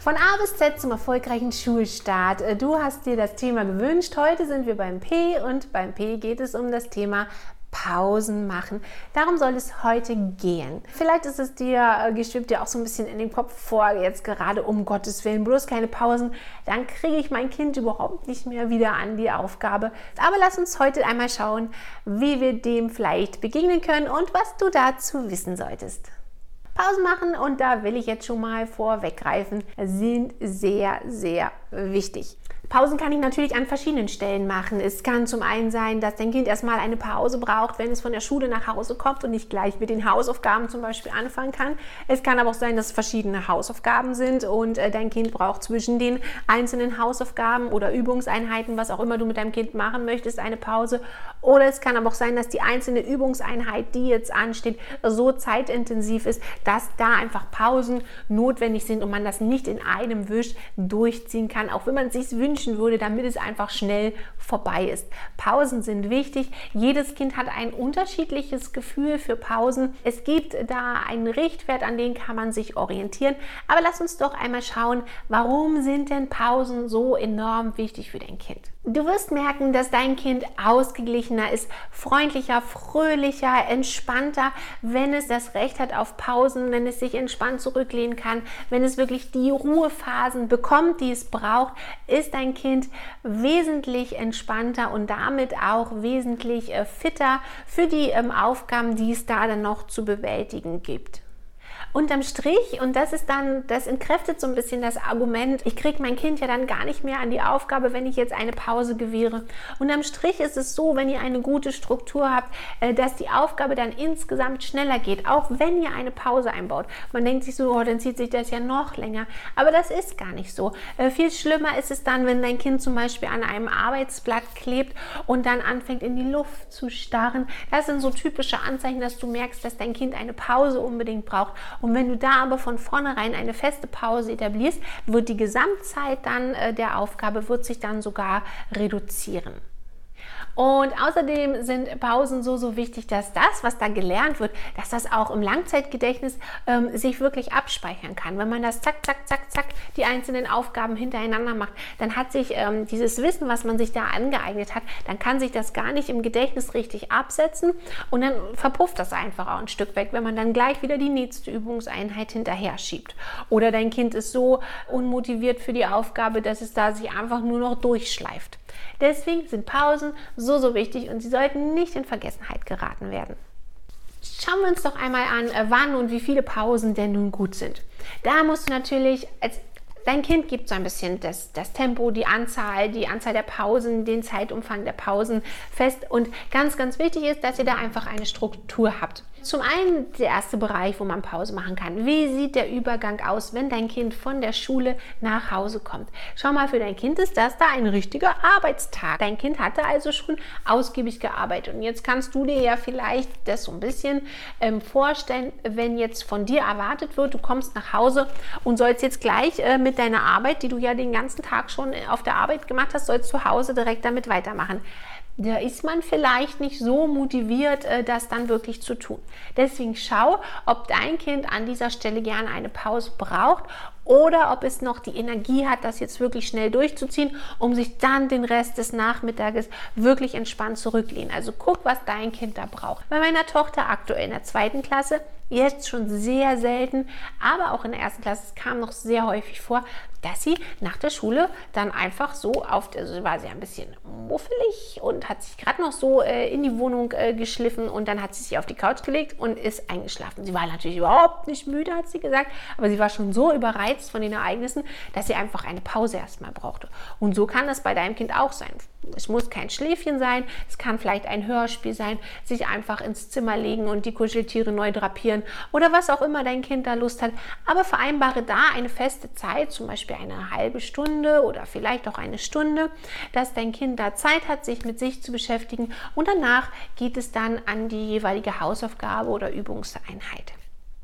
Von A bis Z zum erfolgreichen Schulstart. Äh, du hast dir das Thema gewünscht. Heute sind wir beim P und beim P geht es um das Thema Pausen machen. Darum soll es heute gehen. Vielleicht ist es dir, äh, geschwebt dir auch so ein bisschen in den Kopf vor, jetzt gerade um Gottes Willen, bloß keine Pausen, dann kriege ich mein Kind überhaupt nicht mehr wieder an die Aufgabe. Aber lass uns heute einmal schauen, wie wir dem vielleicht begegnen können und was du dazu wissen solltest. Pausen machen und da will ich jetzt schon mal vorweggreifen, sind sehr, sehr wichtig. Pausen kann ich natürlich an verschiedenen Stellen machen. Es kann zum einen sein, dass dein Kind erstmal eine Pause braucht, wenn es von der Schule nach Hause kommt und nicht gleich mit den Hausaufgaben zum Beispiel anfangen kann. Es kann aber auch sein, dass es verschiedene Hausaufgaben sind und äh, dein Kind braucht zwischen den einzelnen Hausaufgaben oder Übungseinheiten, was auch immer du mit deinem Kind machen möchtest, eine Pause. Oder es kann aber auch sein, dass die einzelne Übungseinheit, die jetzt ansteht, so zeitintensiv ist, dass da einfach Pausen notwendig sind und man das nicht in einem Wisch durchziehen kann, auch wenn man es sich wünscht wünschen würde, damit es einfach schnell vorbei ist. Pausen sind wichtig. Jedes Kind hat ein unterschiedliches Gefühl für Pausen. Es gibt da einen Richtwert, an den kann man sich orientieren. Aber lass uns doch einmal schauen, warum sind denn Pausen so enorm wichtig für dein Kind? Du wirst merken, dass dein Kind ausgeglichener ist, freundlicher, fröhlicher, entspannter, wenn es das Recht hat auf Pausen, wenn es sich entspannt zurücklehnen kann, wenn es wirklich die Ruhephasen bekommt, die es braucht, ist dein Kind wesentlich entspannter und damit auch wesentlich äh, fitter für die ähm, Aufgaben, die es da dann noch zu bewältigen gibt unterm Strich, und das ist dann, das entkräftet so ein bisschen das Argument, ich kriege mein Kind ja dann gar nicht mehr an die Aufgabe, wenn ich jetzt eine Pause gewähre. Unterm Strich ist es so, wenn ihr eine gute Struktur habt, äh, dass die Aufgabe dann insgesamt schneller geht, auch wenn ihr eine Pause einbaut. Man denkt sich so, oh, dann zieht sich das ja noch länger. Aber das ist gar nicht so. Äh, viel schlimmer ist es dann, wenn dein Kind zum Beispiel an einem Arbeitsblatt klebt und dann anfängt in die Luft zu starren. Das sind so typische Anzeichen, dass du merkst, dass dein Kind eine Pause unbedingt braucht. Und wenn du da aber von vornherein eine feste Pause etablierst, wird die Gesamtzeit dann äh, der Aufgabe wird sich dann sogar reduzieren. Und außerdem sind Pausen so, so wichtig, dass das, was da gelernt wird, dass das auch im Langzeitgedächtnis ähm, sich wirklich abspeichern kann. Wenn man das zack, zack, zack, zack, die einzelnen Aufgaben hintereinander macht, dann hat sich ähm, dieses Wissen, was man sich da angeeignet hat, dann kann sich das gar nicht im Gedächtnis richtig absetzen und dann verpufft das einfach auch ein Stück weg, wenn man dann gleich wieder die nächste Übungseinheit hinterher schiebt. Oder dein Kind ist so unmotiviert für die Aufgabe, dass es da sich einfach nur noch durchschleift. Deswegen sind Pausen so, so wichtig und sie sollten nicht in Vergessenheit geraten werden. Schauen wir uns doch einmal an, äh, wann und wie viele Pausen denn nun gut sind. Da musst du natürlich als Dein Kind gibt so ein bisschen das, das Tempo, die Anzahl, die Anzahl der Pausen, den Zeitumfang der Pausen fest. Und ganz, ganz wichtig ist, dass ihr da einfach eine Struktur habt. Zum einen der erste Bereich, wo man Pause machen kann. Wie sieht der Übergang aus, wenn dein Kind von der Schule nach Hause kommt? Schau mal, für dein Kind ist das da ein richtiger Arbeitstag. Dein Kind hatte also schon ausgiebig gearbeitet. Und jetzt kannst du dir ja vielleicht das so ein bisschen ähm, vorstellen, wenn jetzt von dir erwartet wird, du kommst nach Hause und sollst jetzt gleich äh, mit deiner Arbeit, die du ja den ganzen Tag schon auf der Arbeit gemacht hast, sollst zu Hause direkt damit weitermachen da ist man vielleicht nicht so motiviert, äh, das dann wirklich zu tun. Deswegen schau, ob dein Kind an dieser Stelle gerne eine Pause braucht oder ob es noch die Energie hat, das jetzt wirklich schnell durchzuziehen, um sich dann den Rest des Nachmittages wirklich entspannt zurücklehnen. Also guck, was dein Kind da braucht. Bei meiner Tochter aktuell in der zweiten Klasse jetzt schon sehr selten, aber auch in der ersten Klasse, es kam noch sehr häufig vor, dass sie nach der Schule dann einfach so auf, also war sie ein bisschen muffelig und hat sich gerade noch so äh, in die Wohnung äh, geschliffen und dann hat sie sich auf die Couch gelegt und ist eingeschlafen. Sie war natürlich überhaupt nicht müde, hat sie gesagt, aber sie war schon so überreizt von den Ereignissen, dass sie einfach eine Pause erstmal brauchte. Und so kann das bei deinem Kind auch sein. Es muss kein Schläfchen sein, es kann vielleicht ein Hörspiel sein, sich einfach ins Zimmer legen und die Kuscheltiere neu drapieren spazieren oder was auch immer dein Kind da Lust hat. Aber vereinbare da eine feste Zeit, zum Beispiel eine halbe Stunde oder vielleicht auch eine Stunde, dass dein Kind da Zeit hat, sich mit sich zu beschäftigen und danach geht es dann an die jeweilige Hausaufgabe oder Übungseinheit.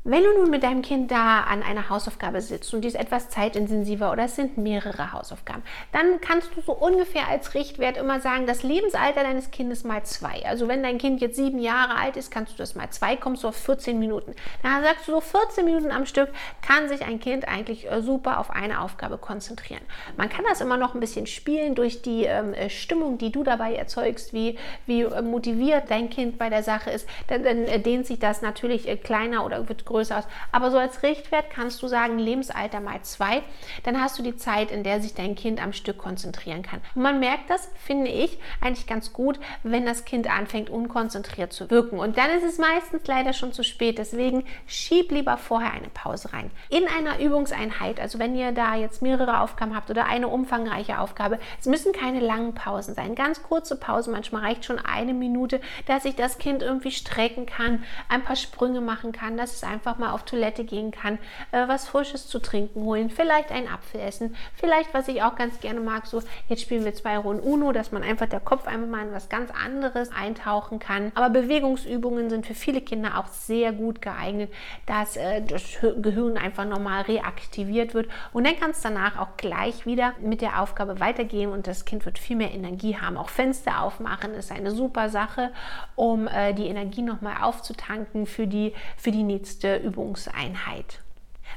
Wenn du nun mit deinem Kind da an einer Hausaufgabe sitzt und die ist etwas zeitintensiver oder es sind mehrere Hausaufgaben, dann kannst du so ungefähr als Richtwert immer sagen, das Lebensalter deines Kindes mal zwei. Also wenn dein Kind jetzt sieben Jahre alt ist, kannst du das mal zwei, kommst du auf 14 Minuten. Dann sagst du so 14 Minuten am Stück kann sich ein Kind eigentlich äh, super auf eine Aufgabe konzentrieren. Man kann das immer noch ein bisschen spielen durch die ähm, äh, Stimmung, die du dabei erzeugst, wie, wie äh, motiviert dein Kind bei der Sache ist. Dann, dann dehnt sich das natürlich kleiner oder wird größer größer aus. Aber so als Richtwert kannst du sagen, Lebensalter mal zwei. Dann hast du die Zeit, in der sich dein Kind am Stück konzentrieren kann. Und man merkt das, finde ich, eigentlich ganz gut, wenn das Kind anfängt, unkonzentriert zu wirken. Und dann ist es meistens leider schon zu spät. Deswegen schieb lieber vorher eine Pause rein. In einer Übungseinheit, also wenn ihr da jetzt mehrere Aufgaben habt oder eine umfangreiche Aufgabe, es müssen keine langen Pausen sein. Ganz kurze Pausen, manchmal reicht schon eine Minute, dass sich das Kind irgendwie strecken kann, ein paar Sprünge machen kann, dass es einfach einfach mal auf Toilette gehen kann, äh, was Frisches zu trinken holen, vielleicht einen Apfel essen, vielleicht, was ich auch ganz gerne mag, so jetzt spielen wir zwei Runden Uno, dass man einfach der Kopf einfach mal in was ganz anderes eintauchen kann. Aber Bewegungsübungen sind für viele Kinder auch sehr gut geeignet, dass äh, das Gehirn einfach nochmal reaktiviert wird und dann kann es danach auch gleich wieder mit der Aufgabe weitergehen und das Kind wird viel mehr Energie haben. Auch Fenster aufmachen ist eine super Sache, um äh, die Energie nochmal aufzutanken für die, für die nächste Übungseinheit.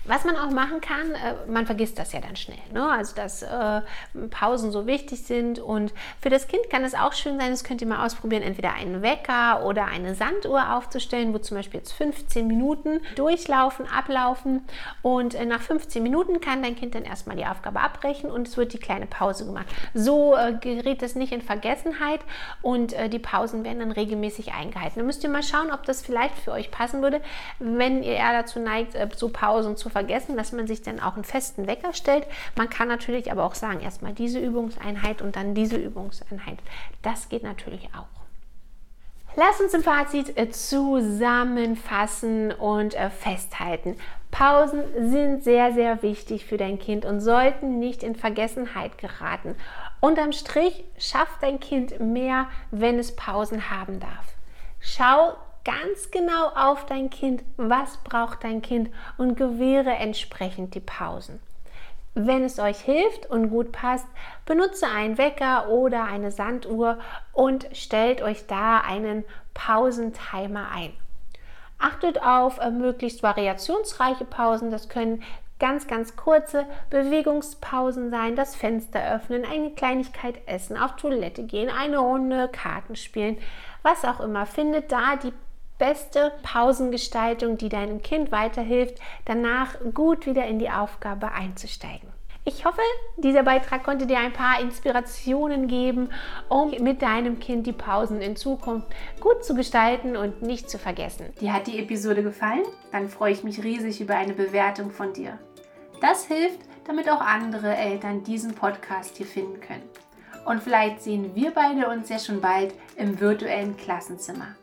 Was man auch machen kann, äh, man vergisst das ja dann schnell. Ne? Also, dass äh, Pausen so wichtig sind. Und für das Kind kann es auch schön sein, das könnt ihr mal ausprobieren, entweder einen Wecker oder eine Sanduhr aufzustellen, wo zum Beispiel jetzt 15 Minuten durchlaufen, ablaufen. Und äh, nach 15 Minuten kann dein Kind dann erstmal die Aufgabe abbrechen und es wird die kleine Pause gemacht. So gerät es nicht in Vergessenheit und die Pausen werden dann regelmäßig eingehalten. Dann müsst ihr mal schauen, ob das vielleicht für euch passen würde, wenn ihr eher dazu neigt, so Pausen zu vergessen, dass man sich dann auch einen festen Wecker stellt. Man kann natürlich aber auch sagen, erstmal diese Übungseinheit und dann diese Übungseinheit. Das geht natürlich auch. Lass uns im Fazit äh, zusammenfassen und äh, festhalten. Pausen sind sehr, sehr wichtig für dein Kind und sollten nicht in Vergessenheit geraten. Unterm Strich schafft dein Kind mehr, wenn es Pausen haben darf. Schau ganz genau auf dein Kind, was braucht dein Kind und gewähre entsprechend die Pausen. Wenn es euch hilft und gut passt, benutze einen Wecker oder eine Sanduhr und stellt euch da einen Pausentimer ein. Achtet auf äh, möglichst variationsreiche Pausen. Das können ganz, ganz kurze Bewegungspausen sein, das Fenster öffnen, eine Kleinigkeit essen, auf Toilette gehen, eine Runde Karten spielen, was auch immer. Findet da die beste Pausengestaltung, die deinem Kind weiterhilft, danach gut wieder in die Aufgabe einzusteigen. Ich hoffe, dieser Beitrag konnte dir ein paar Inspirationen geben, um mit deinem Kind die Pausen in Zukunft gut zu gestalten und nicht zu vergessen. Dir hat die Episode gefallen? Dann freue ich mich riesig über eine Bewertung von dir. Das hilft, damit auch andere Eltern diesen Podcast hier finden können. Und vielleicht sehen wir beide uns ja schon bald im virtuellen Klassenzimmer.